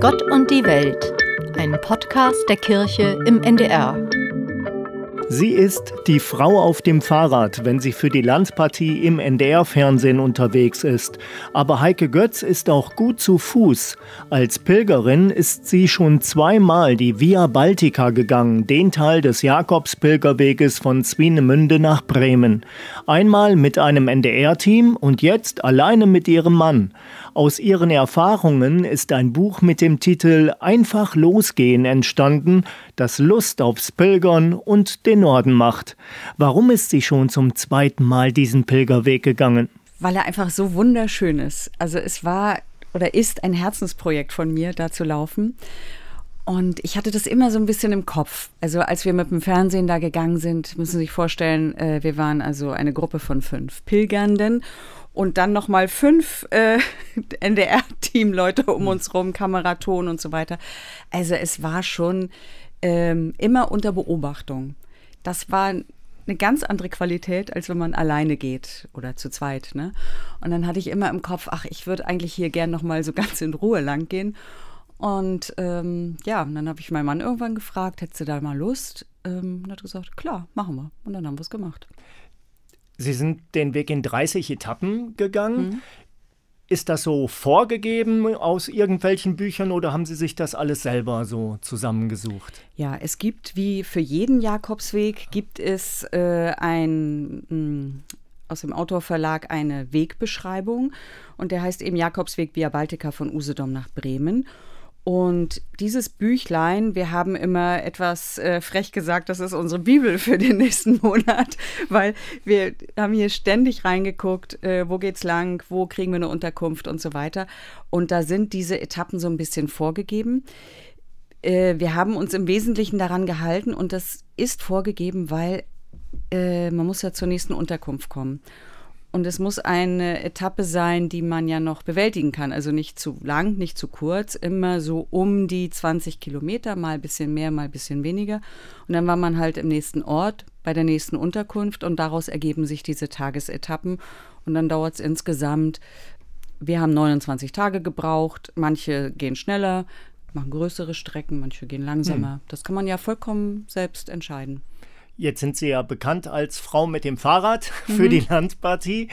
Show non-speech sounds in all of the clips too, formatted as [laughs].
Gott und die Welt, ein Podcast der Kirche im NDR. Sie ist die Frau auf dem Fahrrad, wenn sie für die Landpartie im NDR-Fernsehen unterwegs ist. Aber Heike Götz ist auch gut zu Fuß. Als Pilgerin ist sie schon zweimal die Via Baltica gegangen, den Teil des Jakobspilgerweges von Swinemünde nach Bremen. Einmal mit einem NDR-Team und jetzt alleine mit ihrem Mann. Aus ihren Erfahrungen ist ein Buch mit dem Titel Einfach losgehen entstanden, das Lust aufs Pilgern und den Norden macht. Warum ist sie schon zum zweiten Mal diesen Pilgerweg gegangen? Weil er einfach so wunderschön ist. Also es war oder ist ein Herzensprojekt von mir, da zu laufen. Und ich hatte das immer so ein bisschen im Kopf. Also als wir mit dem Fernsehen da gegangen sind, müssen Sie sich vorstellen, äh, wir waren also eine Gruppe von fünf Pilgernden und dann nochmal fünf äh, [laughs] NDR-Teamleute um uns rum, Kameraton und so weiter. Also es war schon ähm, immer unter Beobachtung. Das war eine ganz andere Qualität, als wenn man alleine geht oder zu zweit. Ne? Und dann hatte ich immer im Kopf, ach, ich würde eigentlich hier gern noch mal so [laughs] ganz in Ruhe lang gehen. Und ähm, ja, und dann habe ich meinen Mann irgendwann gefragt, hättest du da mal Lust? Ähm, und hat gesagt, klar, machen wir. Und dann haben wir es gemacht. Sie sind den Weg in 30 Etappen gegangen. Mhm. Ist das so vorgegeben aus irgendwelchen Büchern oder haben Sie sich das alles selber so zusammengesucht? Ja, es gibt wie für jeden Jakobsweg gibt es äh, ein mh, hm, aus dem Autorverlag eine Wegbeschreibung und der heißt eben Jakobsweg via Baltica von Usedom nach Bremen. Und dieses Büchlein, wir haben immer etwas äh, frech gesagt, das ist unsere Bibel für den [laughs] nächsten Monat, weil wir haben hier ständig reingeguckt, äh, wo geht's lang, wo kriegen wir eine Unterkunft und so weiter. Und da sind diese Etappen so ein bisschen vorgegeben. Äh, wir haben uns im Wesentlichen daran gehalten und das ist vorgegeben, weil äh, man muss ja zur nächsten Unterkunft kommen. Und es muss eine Etappe sein, die man ja noch bewältigen kann. Also nicht zu lang, nicht zu kurz, immer so um die 20 Kilometer, mal ein bisschen mehr, mal ein bisschen weniger. Und dann war man halt im nächsten Ort, bei der nächsten Unterkunft und daraus ergeben sich diese Tagesetappen. Und dann dauert es insgesamt, wir haben 29 Tage gebraucht, manche gehen schneller, machen größere Strecken, manche gehen langsamer. Hm. Das kann man ja vollkommen selbst entscheiden. Jetzt sind Sie ja bekannt als Frau mit dem Fahrrad [laughs] für mhm. die Landpartie.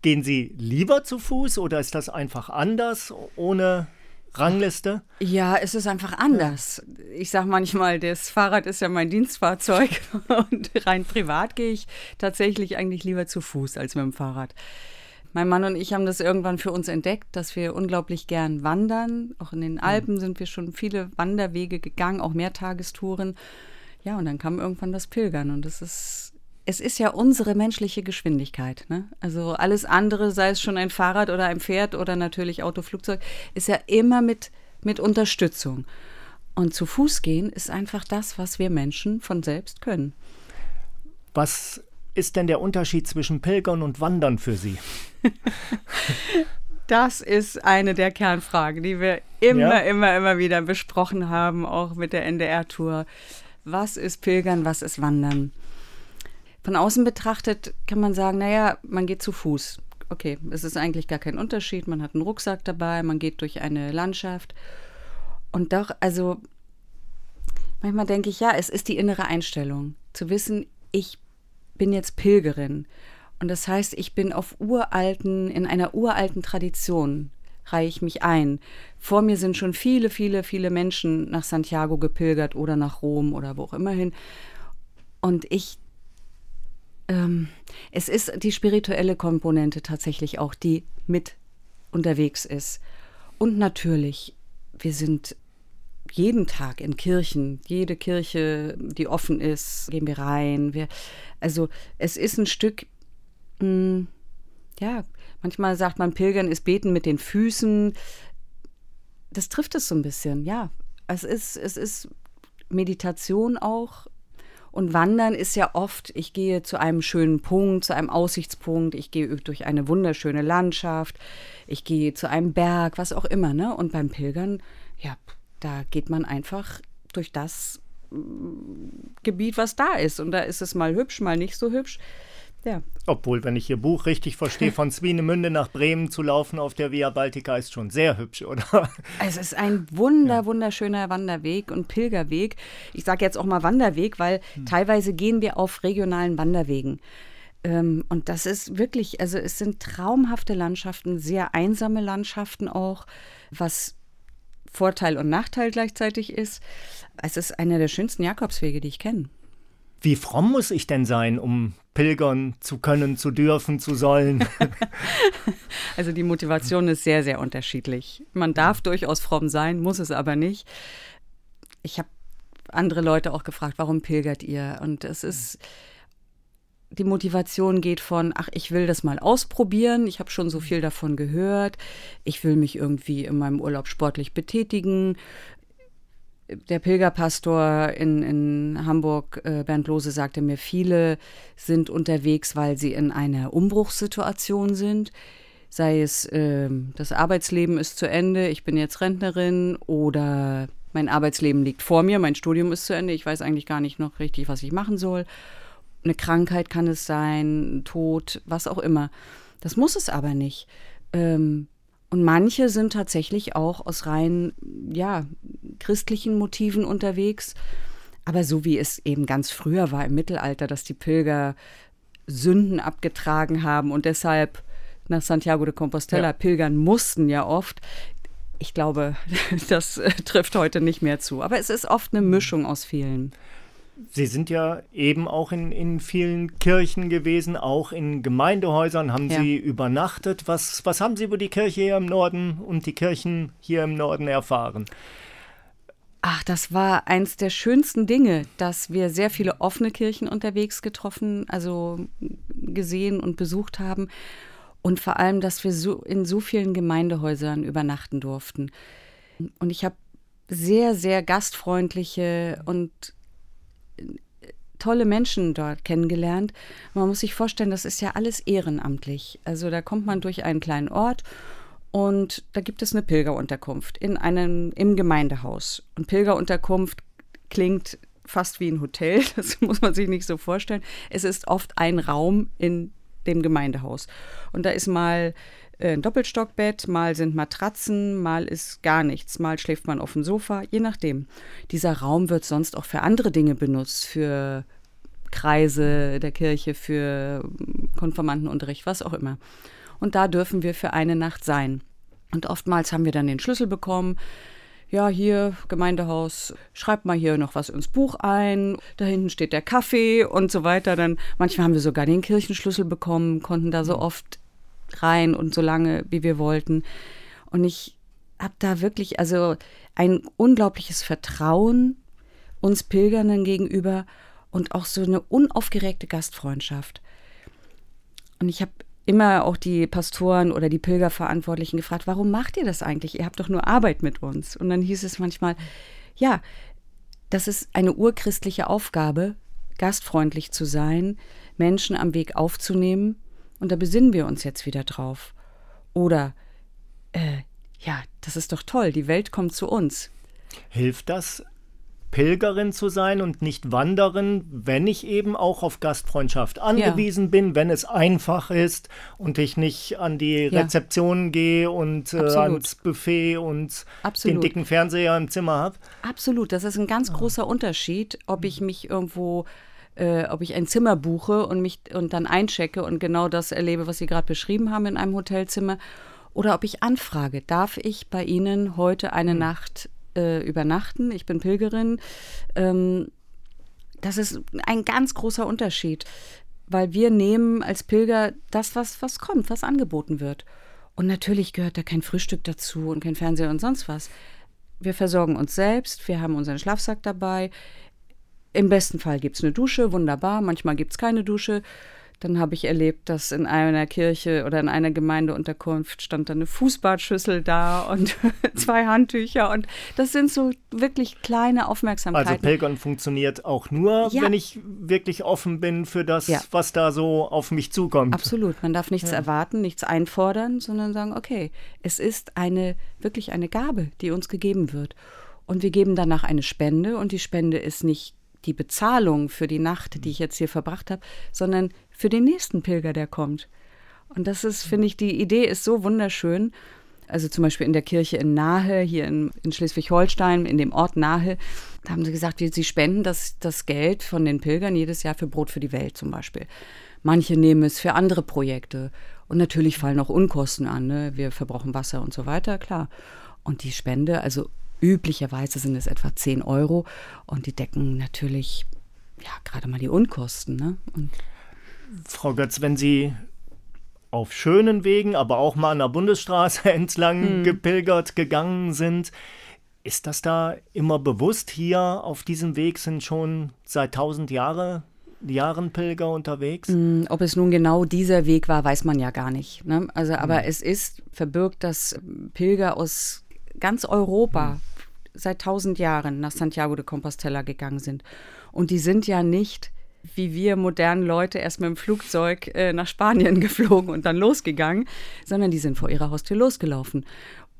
Gehen Sie lieber zu Fuß oder ist das einfach anders ohne Rangliste? Ja, es ist einfach anders. Ich sage manchmal, das Fahrrad ist ja mein Dienstfahrzeug [laughs] und rein privat gehe ich tatsächlich eigentlich lieber zu Fuß als mit dem Fahrrad. Mein Mann und ich haben das irgendwann für uns entdeckt, dass wir unglaublich gern wandern. Auch in den mhm. Alpen sind wir schon viele Wanderwege gegangen, auch Mehrtagestouren. Ja, und dann kam irgendwann das Pilgern und es ist, es ist ja unsere menschliche Geschwindigkeit. Ne? Also alles andere, sei es schon ein Fahrrad oder ein Pferd oder natürlich Auto, Flugzeug, ist ja immer mit, mit Unterstützung. Und zu Fuß gehen ist einfach das, was wir Menschen von selbst können. Was ist denn der Unterschied zwischen Pilgern und Wandern für Sie? [laughs] das ist eine der Kernfragen, die wir immer, ja. immer, immer wieder besprochen haben, auch mit der NDR-Tour was ist Pilgern, was ist Wandern. Von außen betrachtet kann man sagen, naja, man geht zu Fuß. Okay, es ist eigentlich gar kein Unterschied. Man hat einen Rucksack dabei, man geht durch eine Landschaft. Und doch, also manchmal denke ich, ja, es ist die innere Einstellung. Zu wissen, ich bin jetzt Pilgerin. Und das heißt, ich bin auf uralten, in einer uralten Tradition reihe ich mich ein. Vor mir sind schon viele, viele, viele Menschen nach Santiago gepilgert oder nach Rom oder wo auch immer hin. Und ich, ähm, es ist die spirituelle Komponente tatsächlich auch, die mit unterwegs ist. Und natürlich, wir sind jeden Tag in Kirchen, jede Kirche, die offen ist, gehen wir rein. Wir, also es ist ein Stück, mh, hm, ja, Manchmal sagt man, Pilgern ist Beten mit den Füßen. Das trifft es so ein bisschen, ja. Es ist, es ist Meditation auch. Und Wandern ist ja oft, ich gehe zu einem schönen Punkt, zu einem Aussichtspunkt, ich gehe durch eine wunderschöne Landschaft, ich gehe zu einem Berg, was auch immer, ne? Und beim Pilgern, ja, da geht man einfach durch das mm, Gebiet, was da ist. Und da ist es mal hübsch, mal nicht so hübsch. Ja. Obwohl, wenn ich Ihr Buch richtig verstehe, von Swinemünde nach Bremen zu laufen auf der Via Baltica ist schon sehr hübsch, oder? [laughs] Es ist ein wunder, wunderschöner Wanderweg und Pilgerweg. Ich sage jetzt auch mal Wanderweg, weil hm. teilweise gehen wir auf regionalen Wanderwegen. Ähm, und das ist wirklich, also es sind traumhafte Landschaften, sehr einsame Landschaften auch, was Vorteil und Nachteil gleichzeitig ist. Es ist einer der schönsten Jakobswege, die ich kenne. Wie fromm muss ich denn sein, um pilgern zu können, zu dürfen, zu sollen? [laughs] also die Motivation ist sehr, sehr unterschiedlich. Man darf durchaus fromm sein, muss es aber nicht. Ich habe andere Leute auch gefragt, warum pilgert ihr? Und es ist die Motivation geht von, ach, ich will das mal ausprobieren, ich habe schon so viel davon gehört, ich will mich irgendwie in meinem Urlaub sportlich betätigen. Der Pilgerpastor in, in Hamburg, äh, Bernd Lose, sagte mir, viele sind unterwegs, weil sie in einer Umbruchssituation sind. Sei es, äh, das Arbeitsleben ist zu Ende, ich bin jetzt Rentnerin oder mein Arbeitsleben liegt vor mir, mein Studium ist zu Ende, ich weiß eigentlich gar nicht noch richtig, was ich machen soll eine Krankheit kann es sein, Tod, was auch immer. Das muss es aber nicht. Ähm, und manche sind tatsächlich auch aus rein, ja, christlichen Motiven unterwegs. Aber so wie es eben ganz früher war im Mittelalter, dass die Pilger Sünden abgetragen haben und deshalb nach Santiago de Compostela ja. pilgern mussten ja oft. Ich glaube, [laughs] das äh, trifft heute nicht mehr zu. Aber es ist oft eine Mischung aus vielen. Sie sind ja eben auch in, in vielen Kirchen gewesen, auch in Gemeindehäusern haben ja. Sie übernachtet. Was, was haben Sie über die Kirche hier im Norden und die Kirchen hier im Norden erfahren? Ach, das war eins der schönsten Dinge, dass wir sehr viele offene Kirchen unterwegs getroffen, also gesehen und besucht haben. Und vor allem, dass wir so in so vielen Gemeindehäusern übernachten durften. Und ich habe sehr, sehr gastfreundliche und tolle Menschen dort kennengelernt. Man muss sich vorstellen, das ist ja alles ehrenamtlich. Also da kommt man durch einen kleinen Ort und da gibt es eine Pilgerunterkunft in einem, im Gemeindehaus. Und Pilgerunterkunft klingt fast wie ein Hotel, [laughs] das muss man sich nicht so vorstellen. Es ist oft ein Raum in dem Gemeindehaus. Und da ist mal ein Doppelstockbett, mal sind Matratzen, mal ist gar nichts, mal schläft man auf dem Sofa, je nachdem. Dieser Raum wird sonst auch für andere Dinge benutzt, für Kreise der Kirche, für Konformantenunterricht, was auch immer. Und da dürfen wir für eine Nacht sein. Und oftmals haben wir dann den Schlüssel bekommen. Ja, hier, Gemeindehaus, schreibt mal hier noch was ins Buch ein. Da hinten steht der Kaffee und so weiter. Dann manchmal haben wir sogar den Kirchenschlüssel bekommen, konnten da so oft rein und so lange, wie wir wollten. Und ich habe da wirklich, also ein unglaubliches Vertrauen uns Pilgernden gegenüber und auch so eine unaufgeregte Gastfreundschaft. Und ich habe immer auch die Pastoren oder die Pilgerverantwortlichen gefragt, warum macht ihr das eigentlich? Ihr habt doch nur Arbeit mit uns. Und dann hieß es manchmal, ja, das ist eine urchristliche Aufgabe, gastfreundlich zu sein, Menschen am Weg aufzunehmen und da besinnen wir uns jetzt wieder drauf. Oder, äh, ja, das ist doch toll, die Welt kommt zu uns. Hilft das, Pilgerin zu sein und nicht Wanderin, wenn ich eben auch auf Gastfreundschaft angewiesen ja. bin, wenn es einfach ist und ich nicht an die Rezeption ja. gehe und äh, ans Buffet und Absolut. den dicken Fernseher im Zimmer habe. Absolut, das ist ein ganz großer Unterschied, ob ich mich irgendwo äh, ob ich ein Zimmer buche und mich und dann einchecke und genau das erlebe, was Sie gerade beschrieben haben in einem Hotelzimmer, oder ob ich anfrage, darf ich bei Ihnen heute eine mhm. Nacht äh, übernachten? Ich bin Pilgerin. Ähm, das ist ein ganz großer Unterschied, weil wir nehmen als Pilger das, was, was kommt, was angeboten wird. Und natürlich gehört da kein Frühstück dazu und kein Fernseher und sonst was. Wir versorgen uns selbst, wir haben unseren Schlafsack dabei. Im besten Fall gibt es eine Dusche, wunderbar. Manchmal gibt es keine Dusche. Dann habe ich erlebt, dass in einer Kirche oder in einer Gemeindeunterkunft stand dann eine Fußbadschüssel da und [laughs] zwei Handtücher. Und das sind so wirklich kleine Aufmerksamkeiten. Also Pilgern funktioniert auch nur, ja. wenn ich wirklich offen bin für das, ja. was da so auf mich zukommt. Absolut. Man darf nichts ja. erwarten, nichts einfordern, sondern sagen, okay, es ist eine wirklich eine Gabe, die uns gegeben wird. Und wir geben danach eine Spende und die Spende ist nicht die Bezahlung für die Nacht, die ich jetzt hier verbracht habe, sondern für den nächsten Pilger, der kommt. Und das ist, finde ich, die Idee ist so wunderschön. Also zum Beispiel in der Kirche in Nahe, hier in, in Schleswig-Holstein, in dem Ort Nahe, da haben sie gesagt, sie spenden das, das Geld von den Pilgern jedes Jahr für Brot für die Welt zum Beispiel. Manche nehmen es für andere Projekte. Und natürlich fallen auch Unkosten an. Ne? Wir verbrauchen Wasser und so weiter, klar. Und die Spende, also üblicherweise sind es etwa 10 Euro und die decken natürlich ja gerade mal die Unkosten. Ne? Und Frau Götz, wenn Sie auf schönen Wegen, aber auch mal an der Bundesstraße [laughs] entlang hm. gepilgert gegangen sind, ist das da immer bewusst? Hier auf diesem Weg sind schon seit tausend Jahre Jahren Pilger unterwegs? Mm, ob es nun genau dieser Weg war, weiß man ja gar nicht. Ne? Also, aber mhm. es ist verbirgt, dass Pilger aus ganz Europa mhm. seit tausend Jahren nach Santiago de Compostela gegangen sind. Und die sind ja nicht wie wir modernen Leute erst mit dem Flugzeug äh, nach Spanien [laughs] geflogen und dann losgegangen, sondern die sind vor ihrer Haustür losgelaufen.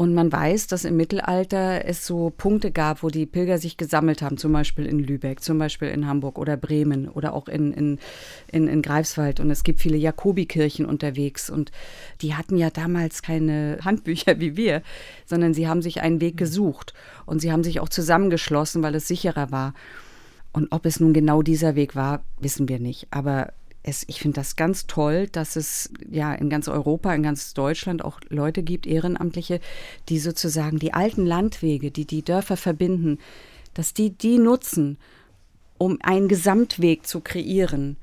Und man weiß, dass im Mittelalter es so Punkte gab, wo die Pilger sich gesammelt haben, zum Beispiel in Lübeck, zum Beispiel in Hamburg oder Bremen oder auch in, in, in, in Greifswald. Und es gibt viele Jakobikirchen unterwegs. Und die hatten ja damals keine [laughs] Handbücher wie wir, sondern sie haben sich einen Weg gesucht. Und sie haben sich auch zusammengeschlossen, weil es sicherer war. Und ob es nun genau dieser Weg war, wissen wir nicht. Aber es, ich finde das ganz toll, dass es ja in ganz Europa, in ganz Deutschland auch Leute gibt, Ehrenamtliche, die sozusagen die alten Landwege, die die Dörfer verbinden, dass die die nutzen, um einen Gesamtweg zu kreieren.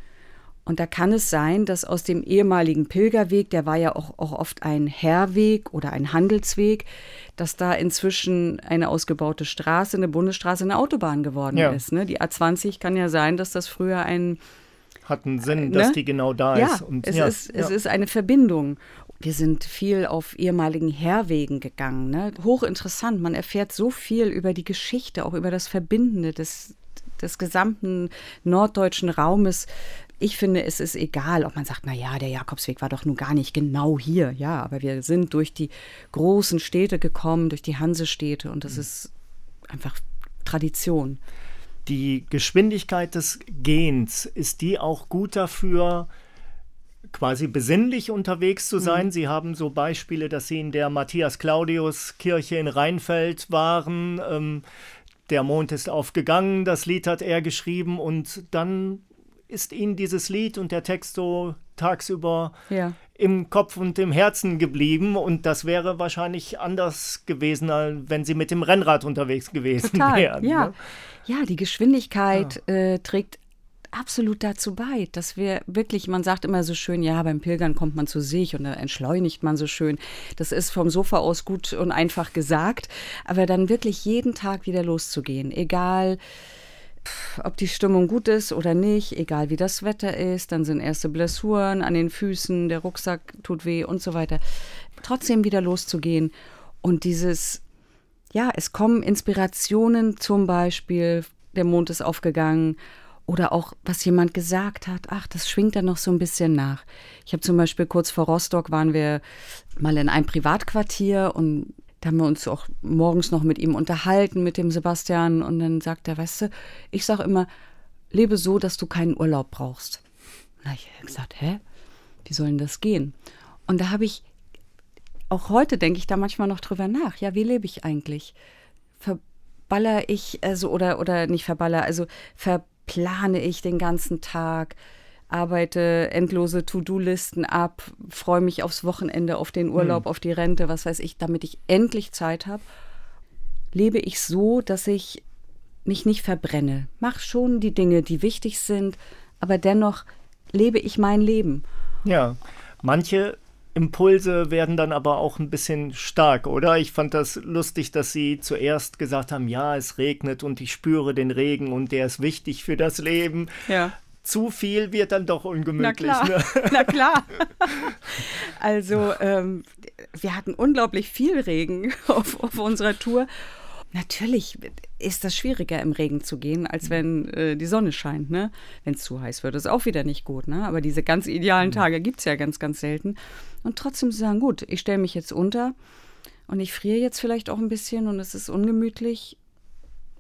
Und da kann es sein, dass aus dem ehemaligen Pilgerweg, der war ja auch, auch oft ein Herrweg oder ein Handelsweg, dass da inzwischen eine ausgebaute Straße, eine Bundesstraße, eine Autobahn geworden ja. ist. Ne? Die A20 kann ja sein, dass das früher ein hat einen Sinn, dass ne? die genau da ja, ist. Und, es, ja, ist, ja. es ist eine Verbindung. Wir sind viel auf ehemaligen Herwegen gegangen. Ne? Hochinteressant. Man erfährt so viel über die Geschichte, auch über das Verbindende des, des gesamten norddeutschen Raumes. Ich finde, es ist egal, ob man sagt, na ja, der Jakobsweg war doch nun gar nicht genau hier. Ja, aber wir sind durch die großen Städte gekommen, durch die Hansestädte und das mhm. ist einfach Tradition die Geschwindigkeit des Gehens, ist die auch gut dafür, quasi besinnlich unterwegs zu sein. Mhm. Sie haben so Beispiele, dass Sie in der Matthias Claudius Kirche in Rheinfeld waren. Ähm, der Mond ist aufgegangen, das Lied hat er geschrieben und dann ist Ihnen dieses Lied und der Text so tagsüber ja. Im Kopf und im Herzen geblieben und das wäre wahrscheinlich anders gewesen, wenn Sie mit dem Rennrad unterwegs gewesen Total, wären. Ja. Ne? Ja, die Geschwindigkeit ja. Äh, trägt absolut dazu bei, dass wir wirklich, man sagt immer so schön, ja, beim Pilgern kommt man zu sich und da entschleunigt man so schön. Das ist vom Sofa aus gut und einfach gesagt, aber dann wirklich jeden Tag wieder loszugehen, egal ob die Stimmung gut ist oder nicht, egal wie das Wetter ist, dann sind erste Blessuren an den Füßen, der Rucksack tut weh und so weiter. Trotzdem wieder loszugehen und dieses ja, es kommen Inspirationen, zum Beispiel, der Mond ist aufgegangen oder auch, was jemand gesagt hat, ach, das schwingt dann noch so ein bisschen nach. Ich habe zum Beispiel kurz vor Rostock waren wir mal in einem Privatquartier und da haben wir uns auch morgens noch mit ihm unterhalten, mit dem Sebastian. Und dann sagt er, weißt du, ich sage immer, lebe so, dass du keinen Urlaub brauchst. Na, ich habe gesagt, hä? Wie soll denn das gehen? Und da habe ich auch heute denke ich da manchmal noch drüber nach. Ja, wie lebe ich eigentlich? Verballer ich, also, oder, oder nicht verballer, also verplane ich den ganzen Tag, arbeite endlose To-Do-Listen ab, freue mich aufs Wochenende, auf den Urlaub, hm. auf die Rente, was weiß ich, damit ich endlich Zeit habe. Lebe ich so, dass ich mich nicht verbrenne. Mach schon die Dinge, die wichtig sind, aber dennoch lebe ich mein Leben. Ja, manche Impulse werden dann aber auch ein bisschen stark, oder? Ich fand das lustig, dass Sie zuerst gesagt haben, ja, es regnet und ich spüre den Regen und der ist wichtig für das Leben. Ja. Zu viel wird dann doch ungemütlich. Na klar. Ne? Na klar. [laughs] Also ähm, wir hatten unglaublich viel Regen [laughs] auf, auf unserer Tour Natürlich ist das schwieriger, im Regen zu gehen, als mhm. wenn äh, die Sonne scheint. Ne? Wenn es zu heiß wird, ist auch wieder nicht gut. Ne? Aber diese ganz idealen mhm. Tage gibt es ja ganz, ganz selten. Und trotzdem zu sagen, gut, ich stelle mich jetzt unter und ich friere jetzt vielleicht auch ein bisschen und es ist ungemütlich.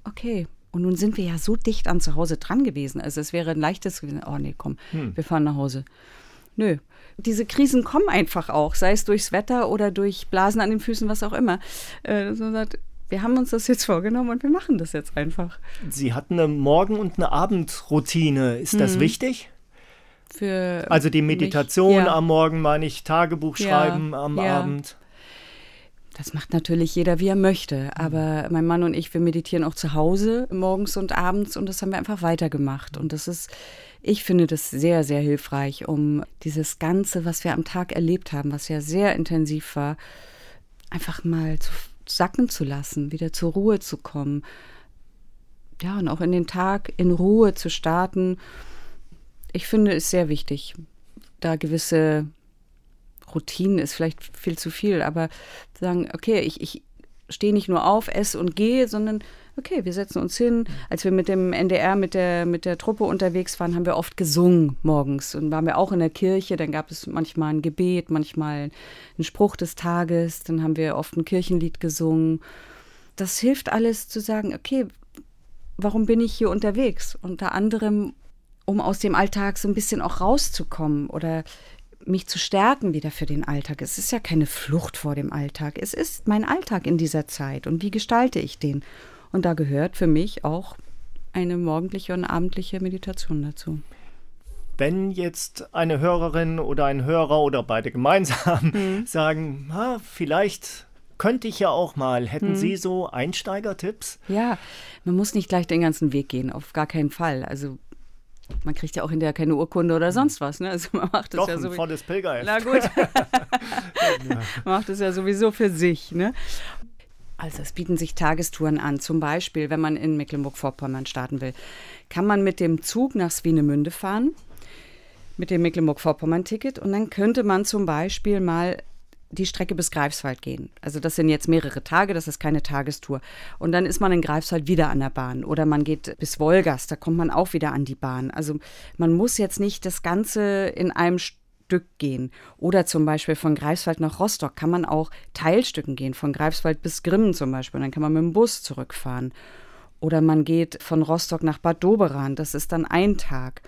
Okay, Und nun sind wir ja so dicht an zu Hause dran gewesen. Also es wäre ein leichtes gewesen, oh nee, komm, hm. wir fahren nach Hause. Nö. Diese Krisen kommen einfach auch, sei es durchs Wetter oder durch Blasen an den Füßen, was auch immer. Äh, so sagt, wir haben uns das jetzt vorgenommen und wir machen das jetzt einfach. Sie hatten eine Morgen- und eine Abendroutine. Ist das mhm. wichtig? Für also die Meditation mich, ja. am Morgen, meine ich, Tagebuch schreiben ja, am ja. Abend. Das macht natürlich jeder, wie er möchte. Aber mein Mann und ich, wir meditieren auch zu Hause morgens und abends und das haben wir einfach weitergemacht. Und das ist, ich finde das sehr, sehr hilfreich, um dieses Ganze, was wir am Tag erlebt haben, was ja sehr intensiv war, einfach mal zu sacken zu lassen, wieder zur Ruhe zu kommen. Ja, und auch in den Tag in Ruhe zu starten. Ich finde es sehr wichtig, da gewisse Routinen ist vielleicht viel zu viel, aber sagen, okay, ich, ich stehe nicht nur auf, esse und gehe, sondern okay, wir setzen uns hin. Als wir mit dem NDR, mit der, mit der Truppe unterwegs waren, haben wir oft gesungen morgens und waren wir auch in der Kirche. Dann gab es manchmal ein Gebet, manchmal einen Spruch des Tages. Dann haben wir oft ein Kirchenlied gesungen. Das hilft alles zu sagen, okay, warum bin ich hier unterwegs? Unter anderem, um aus dem Alltag so ein bisschen auch rauszukommen oder mich zu stärken wieder für den Alltag. Es ist ja keine Flucht vor dem Alltag. Es ist mein Alltag in dieser Zeit. Und wie gestalte ich den? Und da gehört für mich auch eine morgendliche und abendliche Meditation dazu. Wenn jetzt eine Hörerin oder ein Hörer oder beide gemeinsam mhm. [laughs] sagen, ha, vielleicht könnte ich ja auch mal. Hätten mhm. Sie so Einsteigertipps? Ja, man muss nicht gleich den ganzen Weg gehen, auf gar keinen Fall. Also man kriegt ja auch hinterher keine Urkunde oder sonst was. Ne? Also man macht das Doch, ja so. volles Pilgerheft. Na gut. [laughs] [laughs] man macht es ja sowieso für sich. Ne? Also es bieten sich Tagestouren an. Zum Beispiel, wenn man in Mecklenburg-Vorpommern starten will, kann man mit dem Zug nach Swinemünde fahren, mit dem Mecklenburg-Vorpommern-Ticket. Und dann könnte man zum Beispiel mal die Strecke bis Greifswald gehen. Also das sind jetzt mehrere Tage, das ist keine Tagestour. Und dann ist man in Greifswald wieder an der Bahn. Oder man geht bis Wolgast, da kommt man auch wieder an die Bahn. Also man muss jetzt nicht das Ganze in einem Stück gehen. Oder zum Beispiel von Greifswald nach Rostock kann man auch Teilstücken gehen, von Greifswald bis Grimmen zum Beispiel. Und dann kann man mit dem Bus zurückfahren. Oder man geht von Rostock nach Bad Doberan, das ist dann ein Tag.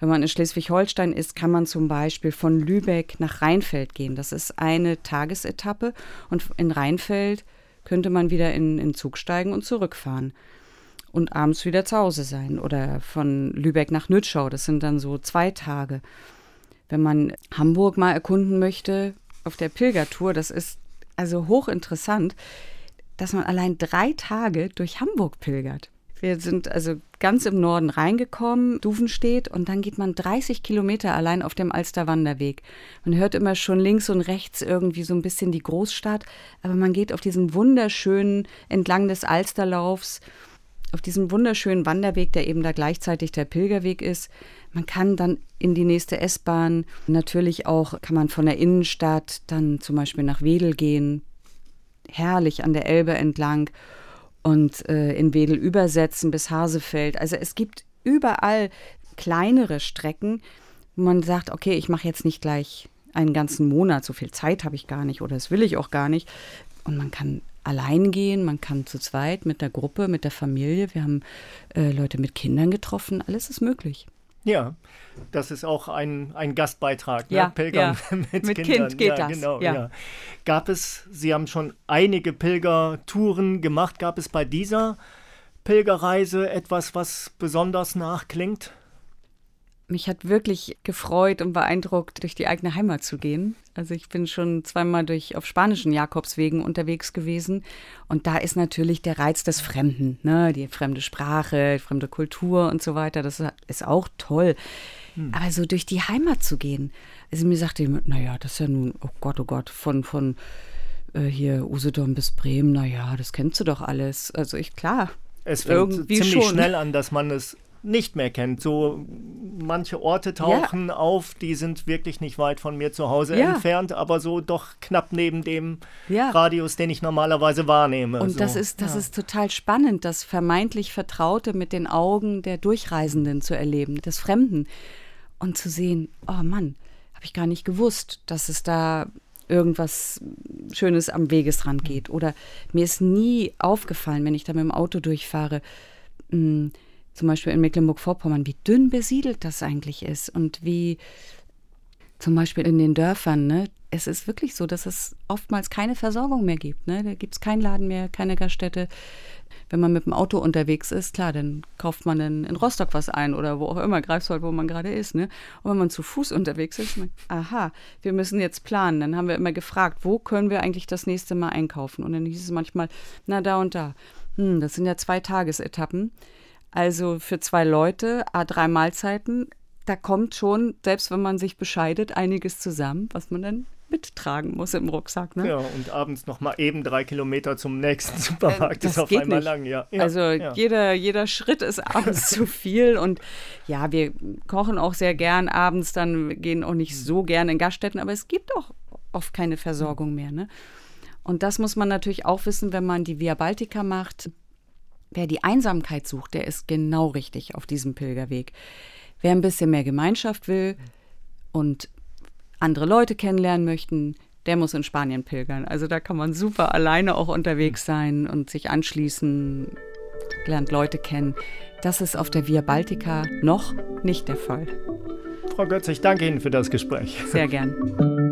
Wenn man in Schleswig-Holstein ist, kann man zum Beispiel von Lübeck nach Rheinfeld gehen. Das ist eine Tagesetappe und in Rheinfeld könnte man wieder in den Zug steigen und zurückfahren und abends wieder zu Hause sein. Oder von Lübeck nach Nützschau, das sind dann so zwei Tage. Wenn man Hamburg mal erkunden möchte auf der Pilgertour, das ist also hochinteressant, dass man allein drei Tage durch Hamburg pilgert. Wir sind also ganz im Norden reingekommen, Duvenstedt, und dann geht man 30 Kilometer allein auf dem Alsterwanderweg. Man hört immer schon links und rechts irgendwie so ein bisschen die Großstadt, aber man geht auf diesen wunderschönen, entlang des Alsterlaufs, auf diesem wunderschönen Wanderweg, der eben da gleichzeitig der Pilgerweg ist. Man kann dann in die nächste S-Bahn. Natürlich auch kann man von der Innenstadt dann zum Beispiel nach Wedel gehen, herrlich an der Elbe entlang und äh, in Wedel übersetzen bis Hasefeld. Also es gibt überall kleinere Strecken, wo man sagt, okay, ich mache jetzt nicht gleich einen ganzen Monat, so viel Zeit habe ich gar nicht oder das will ich auch gar nicht. Und man kann allein gehen, man kann zu zweit mit der Gruppe, mit der Familie. Wir haben äh, Leute mit Kindern getroffen, alles ist möglich. Ja, das ist auch ein, ein Gastbeitrag, ne? ja, Pilgern ja. [laughs] mit, mit Kindern. Kind geht ja, das. Genau, ja. ja. Gab es, Sie haben schon einige Pilgertouren gemacht, gab es bei dieser Pilgerreise etwas, was besonders nachklingt? Mich hat wirklich gefreut und beeindruckt, durch die eigene Heimat zu gehen. Also ich bin schon zweimal durch auf spanischen Jakobswegen unterwegs gewesen und da ist natürlich der Reiz des Fremden, ne? die fremde Sprache, die fremde Kultur und so weiter. Das ist auch toll. Hm. Aber so durch die Heimat zu gehen, also mir sagte jemand, naja, das ist ja nun, oh Gott, oh Gott, von von äh, hier Usedom bis Bremen, naja, das kennst du doch alles. Also ich klar. Es fängt ziemlich schon. schnell an, dass man es nicht mehr kennt. So manche Orte tauchen ja. auf, die sind wirklich nicht weit von mir zu Hause ja. entfernt, aber so doch knapp neben dem ja. Radius, den ich normalerweise wahrnehme. Und so. das ist das ist total spannend, das vermeintlich Vertraute mit den Augen der Durchreisenden zu erleben, des Fremden und zu sehen, oh Mann, habe ich gar nicht gewusst, dass es da irgendwas Schönes am Wegesrand geht. Oder mir ist nie aufgefallen, wenn ich da mit dem Auto durchfahre, mh, hm, zum Beispiel in Mecklenburg-Vorpommern, wie dünn besiedelt das eigentlich ist und wie zum Beispiel in den Dörfern, ne, es ist wirklich so, dass es oftmals keine Versorgung mehr gibt. Ne? Da gibt es keinen Laden mehr, keine Gaststätte. Wenn man mit dem Auto unterwegs ist, klar, dann kauft man in, in Rostock was ein oder wo auch immer, Greifswald, wo man gerade ist. Ne? Und wenn man zu Fuß unterwegs ist, man, aha, wir müssen jetzt planen. Dann haben wir immer gefragt, wo können wir eigentlich das nächste Mal einkaufen? Und dann hieß es manchmal, na da und da. Hm, das sind ja zwei Tagesetappen. Also für zwei Leute, a drei Mahlzeiten, da kommt schon, selbst wenn man sich bescheidet, einiges zusammen, was man dann mittragen muss im Rucksack. Ne? Ja, und abends noch mal eben drei Kilometer zum nächsten Supermarkt äh, ist auf einmal nicht. lang. Ja. ja also ja. Jeder, jeder Schritt ist abends zu viel. Und ja, wir kochen auch sehr gern abends, dann gehen auch nicht so gern in Gaststätten, aber es gibt auch oft keine Versorgung mehr. Ne? Und das muss man natürlich auch wissen, wenn man die Via Baltica macht. Wer die Einsamkeit sucht, der ist genau richtig auf diesem Pilgerweg. Wer ein bisschen mehr Gemeinschaft will und andere Leute kennenlernen möchten, der muss in Spanien pilgern. Also da kann man super alleine auch unterwegs sein und sich anschließen, lernt Leute kennen. Das ist auf der Via Baltica noch nicht der Fall. Frau Götz, ich danke Ihnen für das Gespräch. Sehr gern.